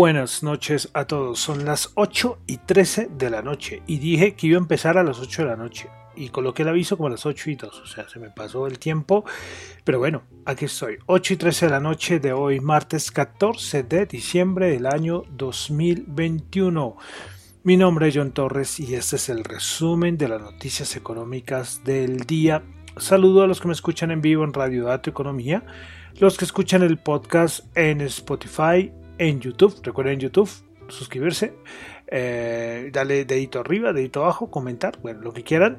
Buenas noches a todos, son las 8 y 13 de la noche y dije que iba a empezar a las 8 de la noche y coloqué el aviso como a las 8 y 2, o sea, se me pasó el tiempo, pero bueno, aquí estoy, 8 y 13 de la noche de hoy, martes 14 de diciembre del año 2021. Mi nombre es John Torres y este es el resumen de las noticias económicas del día. Saludo a los que me escuchan en vivo en Radio Dato Economía, los que escuchan el podcast en Spotify, en YouTube. Recuerden YouTube, suscribirse, eh, darle dedito arriba, dedito abajo, comentar, bueno, lo que quieran.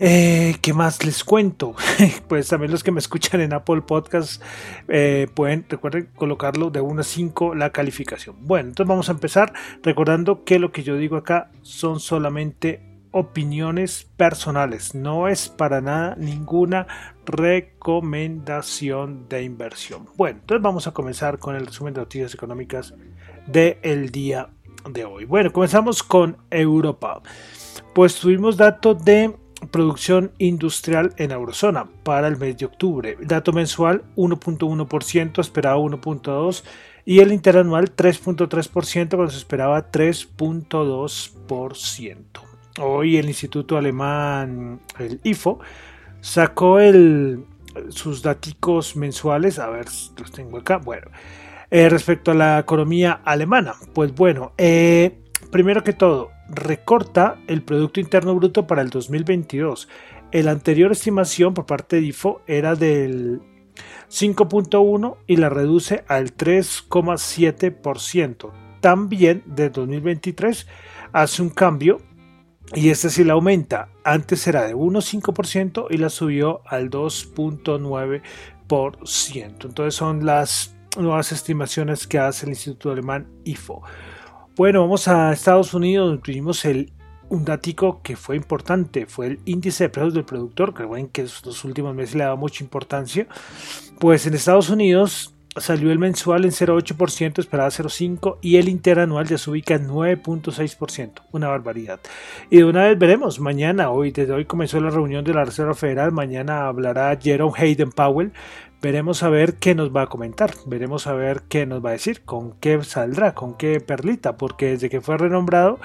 Eh, ¿Qué más les cuento? pues también los que me escuchan en Apple Podcast eh, pueden, recuerden, colocarlo de 1 a 5 la calificación. Bueno, entonces vamos a empezar recordando que lo que yo digo acá son solamente opiniones personales, no es para nada ninguna recomendación de inversión. Bueno, entonces vamos a comenzar con el resumen de noticias económicas del día de hoy. Bueno, comenzamos con Europa. Pues tuvimos datos de producción industrial en eurozona para el mes de octubre. Dato mensual 1.1%, esperaba 1.2% y el interanual 3.3% cuando se esperaba 3.2%. Hoy el Instituto Alemán, el IFO, sacó sus datos mensuales. A ver, los tengo acá. Bueno, eh, respecto a la economía alemana, pues bueno, eh, primero que todo, recorta el Producto Interno Bruto para el 2022. El anterior estimación por parte de IFO era del 5.1 y la reduce al 3,7%. También de 2023 hace un cambio y esta sí la aumenta. Antes era de 1,5% y la subió al 2,9%. Entonces son las nuevas estimaciones que hace el Instituto Alemán IFO. Bueno, vamos a Estados Unidos, donde tuvimos el, un datico que fue importante, fue el índice de precios del productor, que que los últimos meses le daba mucha importancia. Pues en Estados Unidos salió el mensual en 0,8%, esperaba 0,5% y el interanual ya se ubica en 9,6%, una barbaridad. Y de una vez veremos, mañana, hoy, desde hoy comenzó la reunión de la Reserva Federal, mañana hablará Jerome Hayden Powell, veremos a ver qué nos va a comentar, veremos a ver qué nos va a decir, con qué saldrá, con qué perlita, porque desde que fue renombrado,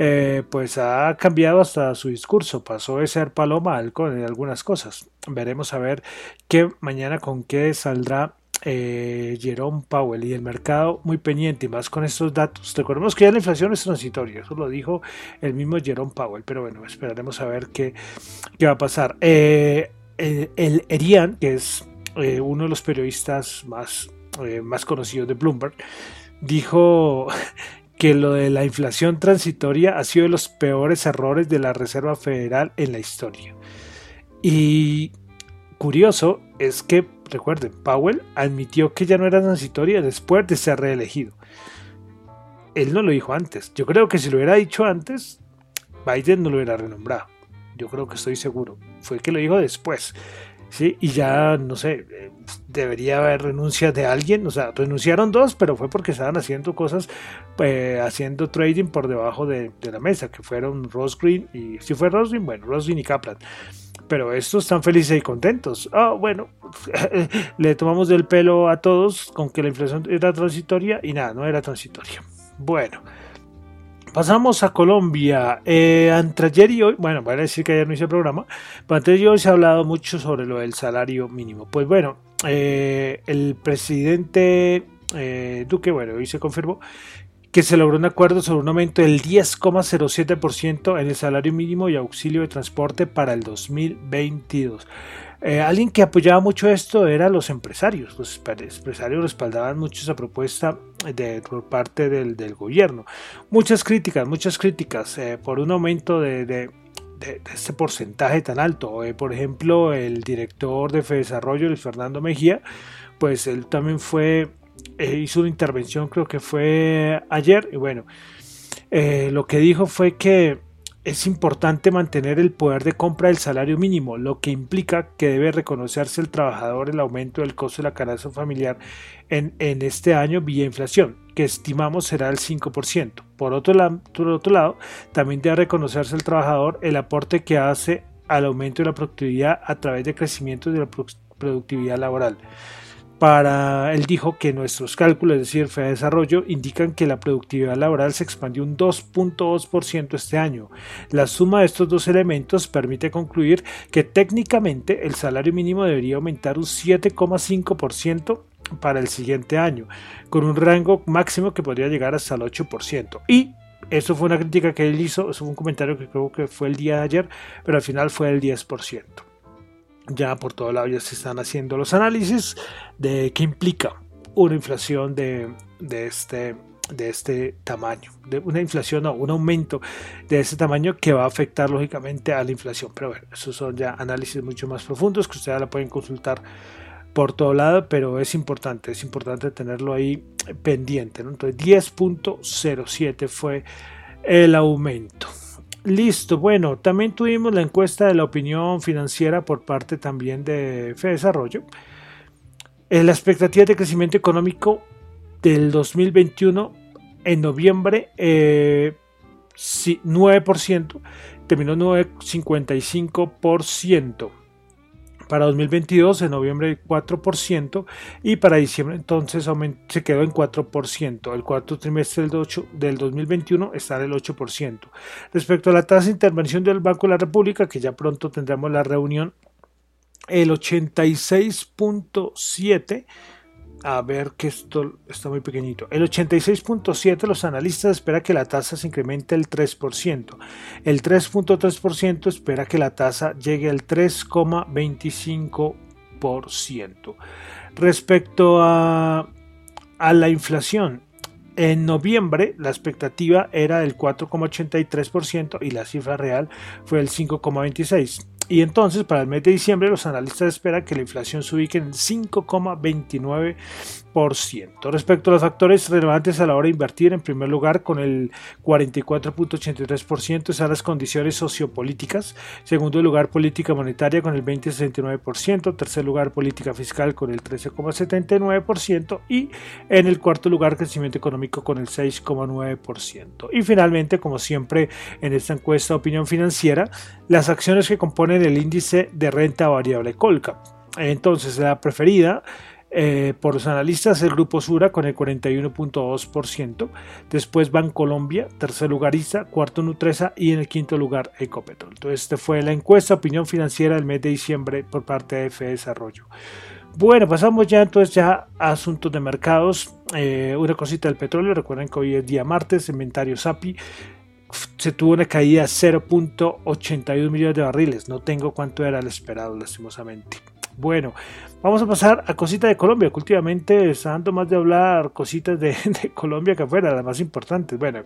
eh, pues ha cambiado hasta su discurso, pasó de ser paloma al halcón en algunas cosas. Veremos a ver qué mañana con qué saldrá eh, Jerome Powell y el mercado muy pendiente y más con estos datos. Recordemos que ya la inflación es transitoria, eso lo dijo el mismo Jerome Powell, pero bueno, esperaremos a ver qué, qué va a pasar. Eh, el, Erian, que es eh, uno de los periodistas más, más conocidos de Bloomberg, dijo que lo de la inflación transitoria ha sido de los peores errores de la Reserva Federal en la historia. Y curioso es que Recuerden, Powell admitió que ya no era transitoria después de ser reelegido. Él no lo dijo antes. Yo creo que si lo hubiera dicho antes, Biden no lo hubiera renombrado. Yo creo que estoy seguro. Fue que lo dijo después. ¿sí? Y ya, no sé, eh, debería haber renuncias de alguien. O sea, renunciaron dos, pero fue porque estaban haciendo cosas, eh, haciendo trading por debajo de, la mesa, que fueron Ross Green y si fue Ross bueno, Ross Green y Kaplan. Pero estos están felices y contentos. Ah, bueno, le tomamos del pelo a todos con que la inflación era transitoria y nada, no era transitoria. Bueno, pasamos a Colombia. Eh, entre ayer y hoy, bueno, voy a decir que ayer no hice programa, pero antes y hoy se ha hablado mucho sobre lo del salario mínimo. Pues bueno, eh, el presidente eh, Duque, bueno, hoy se confirmó que se logró un acuerdo sobre un aumento del 10,07% en el salario mínimo y auxilio de transporte para el 2022. Eh, alguien que apoyaba mucho esto eran los empresarios. Los empresarios respaldaban mucho esa propuesta de, por parte del, gobierno. Muchas críticas, muchas críticas eh, por un aumento de, este porcentaje tan alto. Eh, por ejemplo, el director de Desarrollo, Luis Fernando Mejía, pues él también fue eh, hizo una intervención, creo que fue ayer, y bueno, eh, lo que dijo fue que es importante mantener el poder de compra del salario mínimo, lo que implica que debe reconocerse el trabajador el aumento del costo de la canasta familiar en, en este año vía inflación, que estimamos será el 5%. Por otro, por otro lado, también debe reconocerse el trabajador el aporte que hace al aumento de la productividad a través de crecimiento de la productividad laboral para él dijo que nuestros cálculos, es decir, FEA Desarrollo, indican que la productividad laboral se expandió un 2.2% este año. La suma de estos dos elementos permite concluir que técnicamente el salario mínimo debería aumentar un 7,5% para el siguiente año, con un rango máximo que podría llegar hasta el 8%. Y eso fue una crítica que él hizo, eso fue un comentario que creo que fue el día de ayer, pero al final fue el 10% ya por todo lado ya se están haciendo los análisis de qué implica una inflación de, este de este tamaño, de una inflación o un aumento de este tamaño que va a afectar lógicamente a la inflación. Pero bueno, esos son ya análisis mucho más profundos que ustedes la pueden consultar por todo lado, pero es importante, es importante tenerlo ahí pendiente. Entonces 10.07 fue el aumento. Listo, bueno, también tuvimos la encuesta de la opinión financiera por parte también de Fe Desarrollo. Eh, la expectativa de crecimiento económico del 2021 en noviembre, 9%, eh, terminó 9,55% para 2022 en noviembre 4% y para diciembre entonces se quedó en 4%. El cuarto trimestre del, 8, del 2021 está en el 8%. Respecto a la tasa de intervención del Banco de la República, que ya pronto tendremos la reunión, el 86.7 a ver que esto está muy pequeñito. El 86.7 los analistas espera que la tasa se incremente el 3%. El 3.3% espera que la tasa llegue al 3,25%. Respecto a, a la inflación, en noviembre la expectativa era del 4,83% y la cifra real fue el 5,26%. Y entonces, para el mes de diciembre, los analistas esperan que la inflación se ubique en 5,29%. Respecto a los factores relevantes a la hora de invertir, en primer lugar, con el 44.83% están las condiciones sociopolíticas. Segundo lugar, política monetaria con el 20,69%. Tercer lugar, política fiscal con el 13,79%. Y en el cuarto lugar, crecimiento económico con el 6,9%. Y finalmente, como siempre en esta encuesta de opinión financiera, las acciones que componen el índice de renta variable Colcap. Entonces, la preferida eh, por los analistas el grupo Sura con el 41.2%, después Bancolombia, tercer lugar ISA, cuarto Nutresa y en el quinto lugar Ecopetrol. Entonces, esta fue la encuesta opinión financiera del mes de diciembre por parte de F Desarrollo. Bueno, pasamos ya entonces ya a asuntos de mercados. Eh, una cosita del petróleo, recuerden que hoy es día martes, inventario SAPI se tuvo una caída de 0.81 millones de barriles. No tengo cuánto era el esperado, lastimosamente. Bueno, vamos a pasar a cositas de Colombia, que últimamente está dando más de hablar cositas de, Colombia que afuera, las más importantes. Bueno,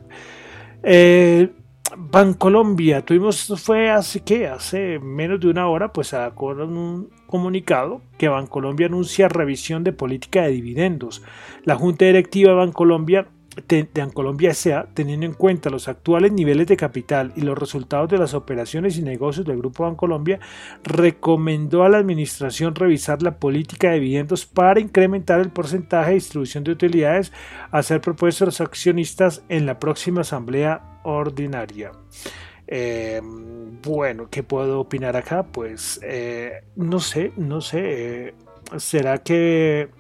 eh, Bancolombia, tuvimos, fue hace que, hace menos de una hora, pues sacó un comunicado que Bancolombia anuncia revisión de política de dividendos. La Junta Directiva de Bancolombia de Colombia S.A., teniendo en cuenta los actuales niveles de capital y los resultados de las operaciones y negocios del Grupo Bancolombia, recomendó a la Administración revisar la política de dividendos para incrementar el porcentaje de distribución de utilidades a ser propuesto a los accionistas en la próxima Asamblea Ordinaria. Eh, bueno, ¿qué puedo opinar acá? Pues eh, no sé, no sé. ¿Será que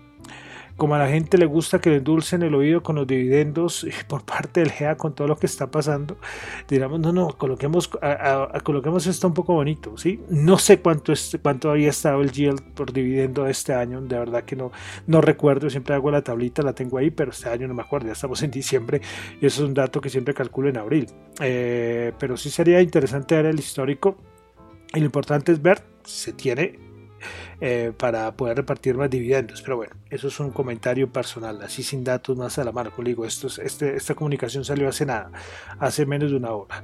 como a la gente le gusta que le endulcen el oído con los dividendos por parte del GEA con todo lo que está pasando, digamos, no, no, coloquemos, coloquemos esto un poco bonito, ¿sí? No sé cuánto, es, cuánto había estado el yield por dividendo este año, de verdad que no, no recuerdo, siempre hago la tablita, la tengo ahí, pero este año no me acuerdo, ya estamos en diciembre y eso es un dato que siempre calculo en abril. Eh, pero sí sería interesante ver el histórico y lo importante es ver se tiene eh, para poder repartir más dividendos. Pero bueno, eso es un comentario personal, así sin datos más a la mano. Digo, esto, este, esta comunicación salió hace nada, hace menos de una hora.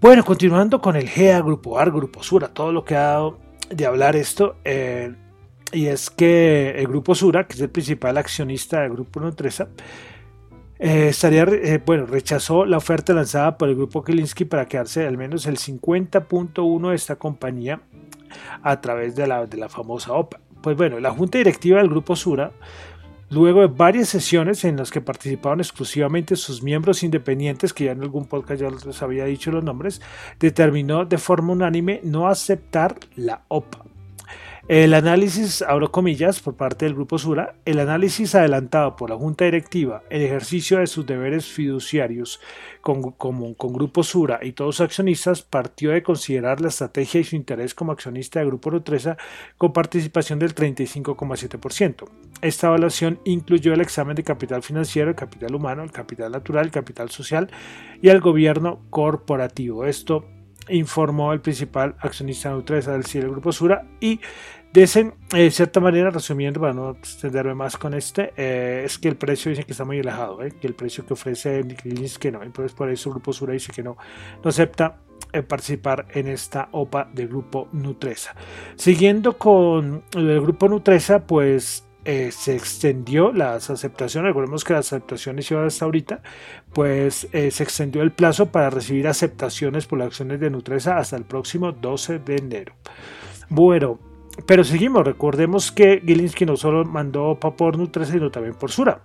Bueno, continuando con el GEA, Grupo AR, Grupo Sura, todo lo que ha dado de hablar esto. Eh, y es que el Grupo Sura, que es el principal accionista del Grupo Nutresa, eh, estaría, bueno, rechazó la oferta lanzada por el grupo Kilinsky para quedarse al menos el 50.1 de esta compañía a través de la, de la famosa OPA. Pues bueno, la junta directiva del Grupo Sura, luego de varias sesiones en las que participaron exclusivamente sus miembros independientes, que ya en algún podcast ya les había dicho los nombres, determinó de forma unánime no aceptar la OPA. El análisis, abro comillas, por parte del Grupo Sura, el análisis adelantado por la Junta Directiva, el ejercicio de sus deberes fiduciarios con, Grupo Sura y todos los accionistas partió de considerar la estrategia y su interés como accionista de Grupo Nutresa con participación del 35,7%. Esta evaluación incluyó el examen de capital financiero, el capital humano, el capital natural, el capital social y el gobierno corporativo. Esto informó el principal accionista de Nutresa del CIE, Grupo Sura, y de eh, cierta manera, resumiendo, para no extenderme más con este, eh, es que el precio dice que está muy alejado, eh, que el precio que ofrece es que no. Entonces, por eso el Grupo Sura dice que no, no acepta participar en esta OPA del Grupo Nutresa. Siguiendo con el Grupo Nutresa, pues se extendió las aceptaciones, recordemos que las aceptaciones iban hasta ahorita, pues se extendió el plazo para recibir aceptaciones por las acciones de Nutresa hasta el próximo 12 de enero. Bueno, pero seguimos, recordemos que Gilinski no solo mandó por Nutresa, sino también por Sura.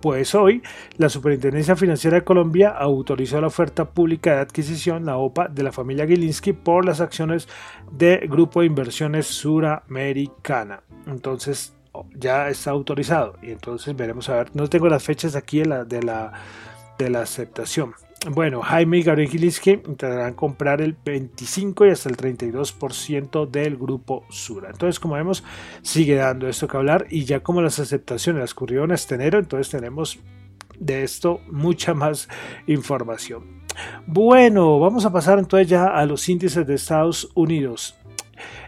Pues hoy la Superintendencia Financiera de Colombia autorizó la oferta pública de adquisición, la OPA, de la familia Gilinski por las acciones de Grupo de Inversiones Suramericana. Entonces ya está autorizado y entonces veremos a ver, no tengo las fechas aquí de la, de la, aceptación. Bueno, Jaime y Gabriel Gilinski intentarán comprar el 25 y hasta el 32% del grupo Sura. Entonces, como vemos, sigue dando esto que hablar y ya como las aceptaciones las ocurrieron este enero, entonces tenemos de esto mucha más información. Bueno, vamos a pasar entonces ya a los índices de Estados Unidos.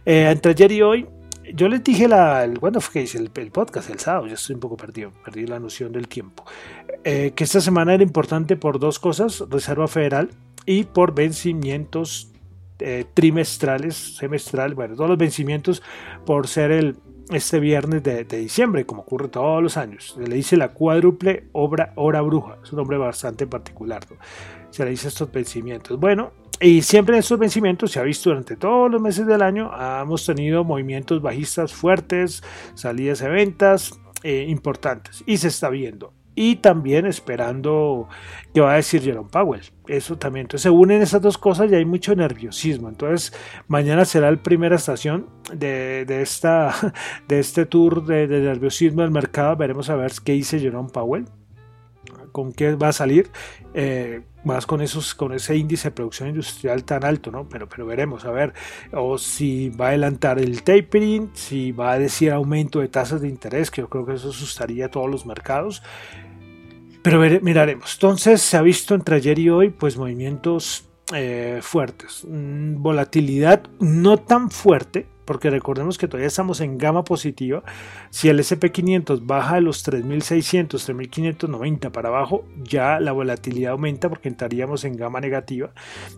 Eh, entre ayer y hoy yo les dije la, el, ¿cuándo fue que hice el, podcast? El sábado, ya estoy un poco perdido, perdí la noción del tiempo. Eh, que esta semana era importante por dos cosas, Reserva Federal y por vencimientos eh, trimestrales, semestral, bueno, todos los vencimientos por ser el, este viernes de, diciembre, como ocurre todos los años. Se le dice la cuádruple obra, hora bruja, es un nombre bastante particular. Se le dice estos vencimientos. Bueno, y siempre en estos vencimientos se ha visto durante todos los meses del año, hemos tenido movimientos bajistas fuertes, salidas de ventas eh, importantes y se está viendo. Y también esperando qué va a decir Jerome Powell. Eso también. Entonces se unen esas dos cosas y hay mucho nerviosismo. Entonces mañana será la primera estación de, esta, de este tour de, de nerviosismo del mercado. Veremos a ver qué dice Jerome Powell con qué va a salir, eh, más con esos, con ese índice de producción industrial tan alto, ¿no? Pero, pero veremos, a ver, o si va a adelantar el tapering, si va a decir aumento de tasas de interés, que yo creo que eso asustaría a todos los mercados. Pero miraremos. Entonces se ha visto entre ayer y hoy, pues movimientos eh, fuertes. Mm, volatilidad no tan fuerte, porque recordemos que todavía estamos en gama positiva. Si el SP500 baja de los 3.600, 3.590 para abajo, ya la volatilidad aumenta porque entraríamos en gama negativa.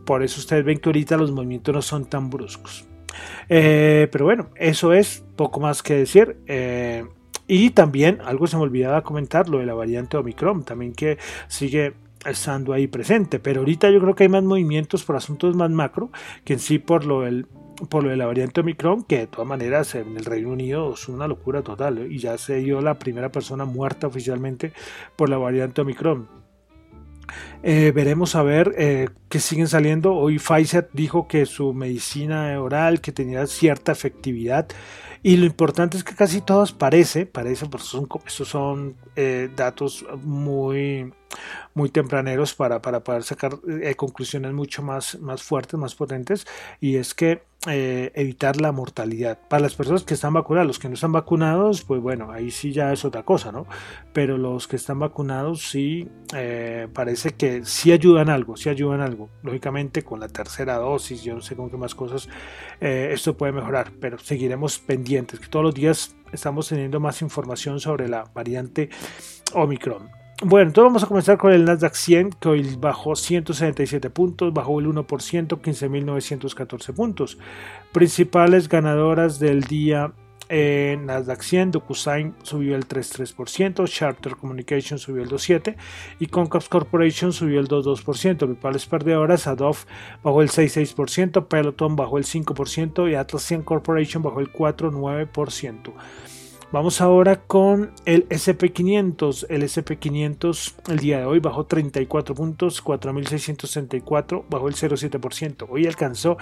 Por eso ustedes ven que ahorita los movimientos no son tan bruscos. Eh, pero bueno, eso es poco más que decir. Eh, y también algo se me olvidaba comentar, lo de la variante Omicron, también que sigue estando ahí presente. Pero ahorita yo creo que hay más movimientos por asuntos más macro que en sí por lo del por lo de la variante Omicron, que de todas maneras en el Reino Unido es una locura total, ¿eh? y ya se dio la primera persona muerta oficialmente por la variante Omicron. Eh, veremos a ver eh, qué siguen saliendo. Hoy Pfizer dijo que su medicina oral que tenía cierta efectividad y lo importante es que casi todas parece, parece, porque son, estos son eh, datos muy, muy tempraneros para, para poder sacar eh, conclusiones mucho más, más fuertes, más potentes, y es que eh, evitar la mortalidad. Para las personas que están vacunadas, los que no están vacunados, pues bueno, ahí sí ya es otra cosa, ¿no? Pero los que están vacunados sí parece que sí ayudan algo, sí ayudan algo. Lógicamente con la tercera dosis, yo no sé con qué más cosas, esto puede mejorar, pero seguiremos pendientes que todos los días estamos teniendo más información sobre la variante Omicron. Bueno, entonces vamos a comenzar con el Nasdaq 100, que hoy bajó 177 puntos, bajó el 1%, 15.914 puntos. Principales ganadoras del día en Nasdaq 100, DocuSign subió el 3.3%, Charter Communication subió el 2.7% y Concap Corporation subió el 2.2%. Principales perdedoras, Adobe bajó el 6.6%, Peloton bajó el 5% y Atlassian Corporation bajó el 4.9%. Vamos ahora con el SP500. El SP500 el día de hoy bajó 34 puntos, 4.664, bajó el 0.7%. Hoy alcanzó,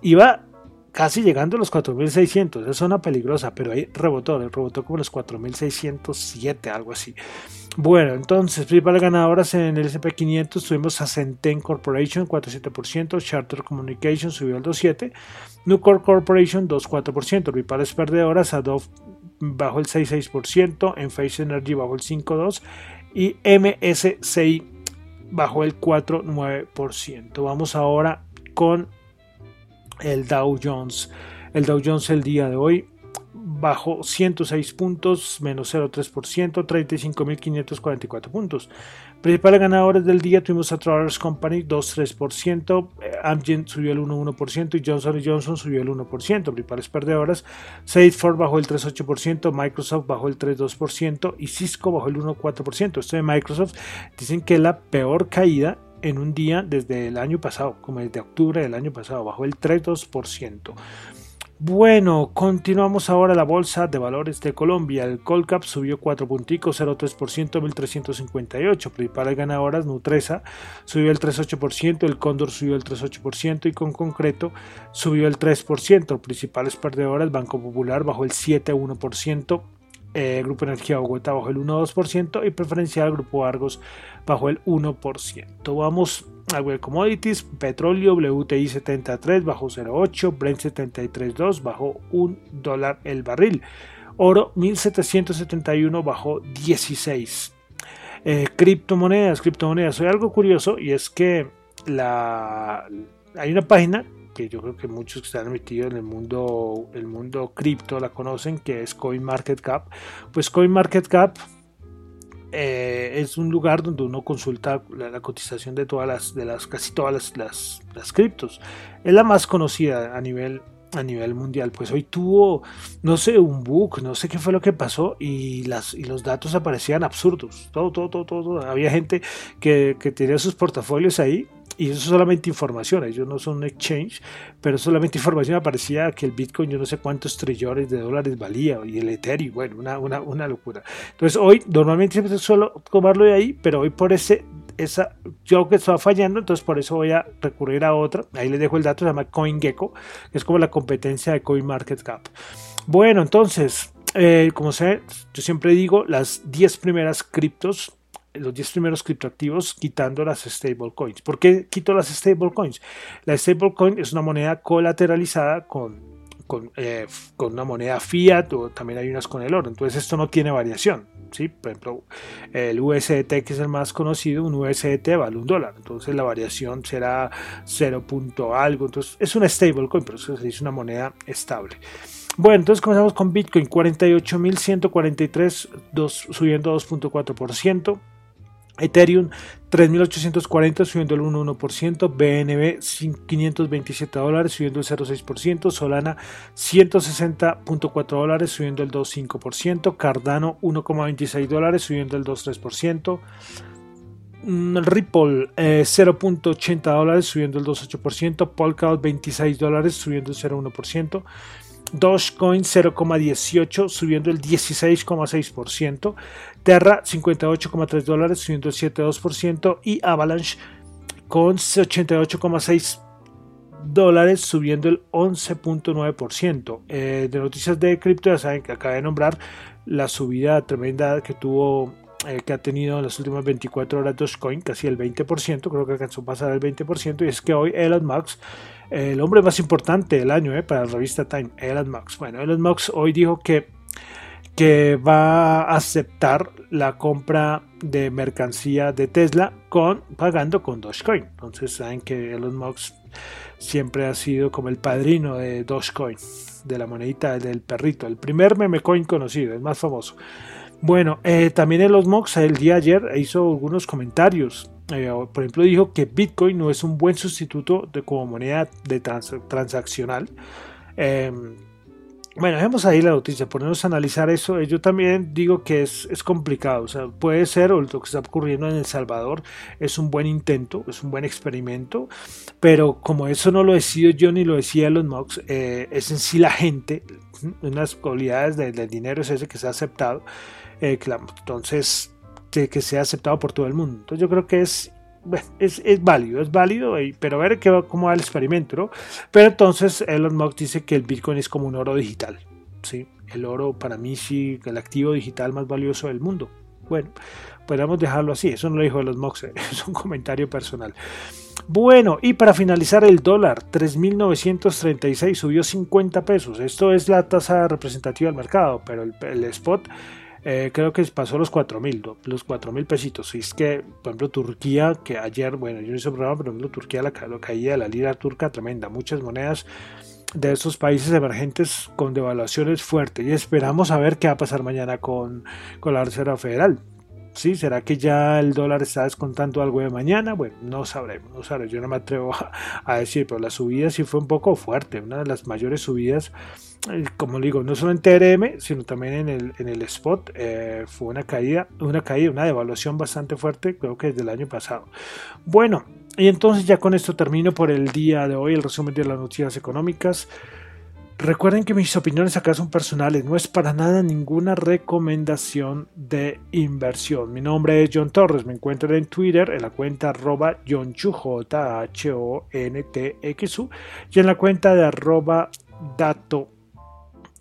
iba casi llegando a los 4.600. Es zona peligrosa, pero ahí rebotó, rebotó como los 4.607, algo así. Bueno, entonces, principales ganadoras en el SP500 tuvimos a Centen Corporation 4.7%, Charter Communication subió al 2.7%, Nucor Corporation 2.4%, principales perdedoras, Adobe bajó el 6.6%, Enphase Energy bajó el 5.2% y MSCI bajó el 4.9%. Vamos ahora con el Dow Jones. El Dow Jones el día de hoy bajó 106 puntos, menos 0,3%, 35.544 puntos. Principales ganadores del día tuvimos a Travelers Company 2,3%, eh, Amgen subió el 1,1% y Johnson Johnson subió el 1%. Principales perdedoras, Salesforce bajó el 3,8%, Microsoft bajó el 3,2% y Cisco bajó el 1,4%. Esto de Microsoft dicen que es la peor caída en un día desde el año pasado, como desde octubre del año pasado, bajó el 3,2%. Bueno, continuamos ahora la bolsa de valores de Colombia. El Colcap subió 4 punticos, 0,3%, 1.358. Principales ganadoras, Nutresa subió el 3,8%, el Cóndor subió el 3,8% y con concreto subió el 3%. Principales perdedoras, Banco Popular bajó el 7,1%, eh, Grupo Energía Bogotá bajó el 1,2% y Preferencial Grupo Argos bajó el 1%. Vamos a ver commodities, petróleo WTI 73 bajó 0,8, Brent 73.2 bajó 1 dólar el barril, oro 1771 bajó 16. Eh, criptomonedas, criptomonedas, hay algo curioso y es que la, hay una página que yo creo que muchos que están metidos en el mundo, el mundo cripto la conocen, que es CoinMarketCap. Pues CoinMarketCap eh, es un lugar donde uno consulta la, cotización de todas las, de las, casi todas las, las, las criptos. Es la más conocida a nivel a nivel mundial. Pues hoy tuvo, no sé, un bug, no sé qué fue lo que pasó y, las, y los datos aparecían absurdos. Todo, todo, todo, todo. Había gente que, que tenía sus portafolios ahí y eso es solamente información, ellos no son un exchange, pero solamente información aparecía que el Bitcoin yo no sé cuántos trillones de dólares valía y el Ethereum, bueno, una, una, una locura. Entonces hoy normalmente siempre suelo tomarlo de ahí, pero hoy por ese, esa, yo que estaba fallando, entonces por eso voy a recurrir a otra, ahí les dejo el dato, se llama CoinGecko, que es como la competencia de CoinMarketCap. Bueno, entonces, eh, como sé, yo siempre digo, las 10 primeras criptos los 10 primeros criptoactivos quitando las stablecoins. ¿Por qué quito las stablecoins? La stablecoin es una moneda colateralizada con, con, eh, con, una moneda fiat o también hay unas con el oro. Entonces esto no tiene variación. ¿sí? Por ejemplo, el USDT que es el más conocido, un USDT vale un dólar. Entonces la variación será 0. algo. Entonces es una stablecoin, pero eso se dice una moneda estable. Bueno, entonces comenzamos con Bitcoin 48.143 subiendo 2.4%. Ethereum 3.840 subiendo el 1,1%, BNB 527 dólares subiendo el 0,6%, Solana 160.4 dólares subiendo el 2,5%, Cardano 1,26 dólares subiendo el 2,3%, mm, Ripple 0.80 eh, dólares subiendo el 2,8%, Polkadot 26 dólares subiendo el 0,1%, Dogecoin 0,18 subiendo el 16,6%, Terra 58,3 dólares subiendo el 7,2% y Avalanche con 88,6 dólares subiendo el 11.9%. Eh, de noticias de cripto ya saben que acaba de nombrar la subida tremenda que tuvo eh, que ha tenido en las últimas 24 horas Dogecoin, casi el 20%, creo que alcanzó a pasar el 20%, y es que hoy Elon Musk, el hombre más importante del año eh, para la revista Time, Elon Musk, bueno, Elon Musk hoy dijo que, que va a aceptar la compra de mercancía de Tesla con pagando con Dogecoin. Entonces saben que Elon Musk siempre ha sido como el padrino de Dogecoin, de la monedita del perrito, el primer meme coin conocido, el más famoso. Bueno, eh, también Elon Musk el día ayer hizo algunos comentarios. Eh, por ejemplo, dijo que Bitcoin no es un buen sustituto como moneda de transaccional. Em, bueno, dejemos ahí la noticia, ponernos a analizar eso. Eh, yo también digo que es, complicado, o sea, puede ser, o lo que está ocurriendo en El Salvador es un buen intento, es un buen experimento, pero como eso no lo decido yo ni lo decía Elon Musk, es en sí la gente, unas cualidades del dinero es ese que se ha aceptado, entonces que, sea aceptado por todo el mundo. Entonces yo creo que es es, es, válido, es válido, pero a ver qué, cómo va el experimento, ¿no? Pero entonces Elon Musk dice que el Bitcoin es como un oro digital, ¿sí? El oro para mí sí, el activo digital más valioso del mundo. Bueno, podemos dejarlo así, eso no lo dijo Elon Musk, es un comentario personal. Bueno, y para finalizar el dólar, 3.936 subió 50 pesos. Esto es la tasa representativa del mercado, pero el spot eh, creo que pasó los 4 mil, los 4 mil pesitos. Y es que, por ejemplo, Turquía, que ayer, bueno, yo no hice programa, pero por ejemplo, Turquía la, la caída de la lira turca tremenda. Muchas monedas de esos países emergentes con devaluaciones fuertes. Y esperamos a ver qué va a pasar mañana con, con la Reserva Federal. ¿Sí? ¿Será que ya el dólar está descontando algo de mañana? Bueno, no sabremos, no sabremos. Yo no me atrevo a, decir, pero la subida sí fue un poco fuerte. Una de las mayores subidas como digo, no solo en TRM, sino también en el, en el spot, eh, fue una caída, una caída, una devaluación bastante fuerte, creo que desde el año pasado. Bueno, y entonces ya con esto termino por el día de hoy el resumen de las noticias económicas. Recuerden que mis opiniones acá son personales, no es para nada ninguna recomendación de inversión. Mi nombre es John Torres, me encuentran en Twitter en la cuenta arroba J H O N T X U y en la cuenta de arroba dato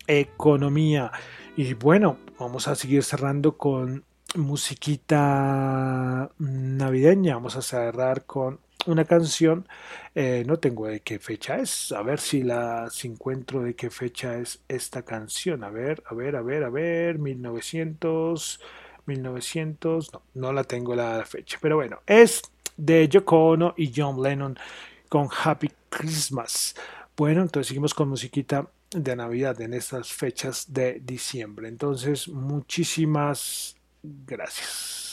economía. Y bueno, vamos a seguir cerrando con musiquita navideña. Vamos a cerrar con una canción. Eh, no tengo de qué fecha es. A ver si la si encuentro de qué fecha es esta canción. A ver, a ver, a ver, a ver. 1900. 1900. No, no la tengo la fecha. Pero bueno, es de Yoko Ono y John Lennon con Happy Christmas. Bueno, entonces seguimos con musiquita de Navidad en estas fechas de diciembre. Entonces, muchísimas gracias.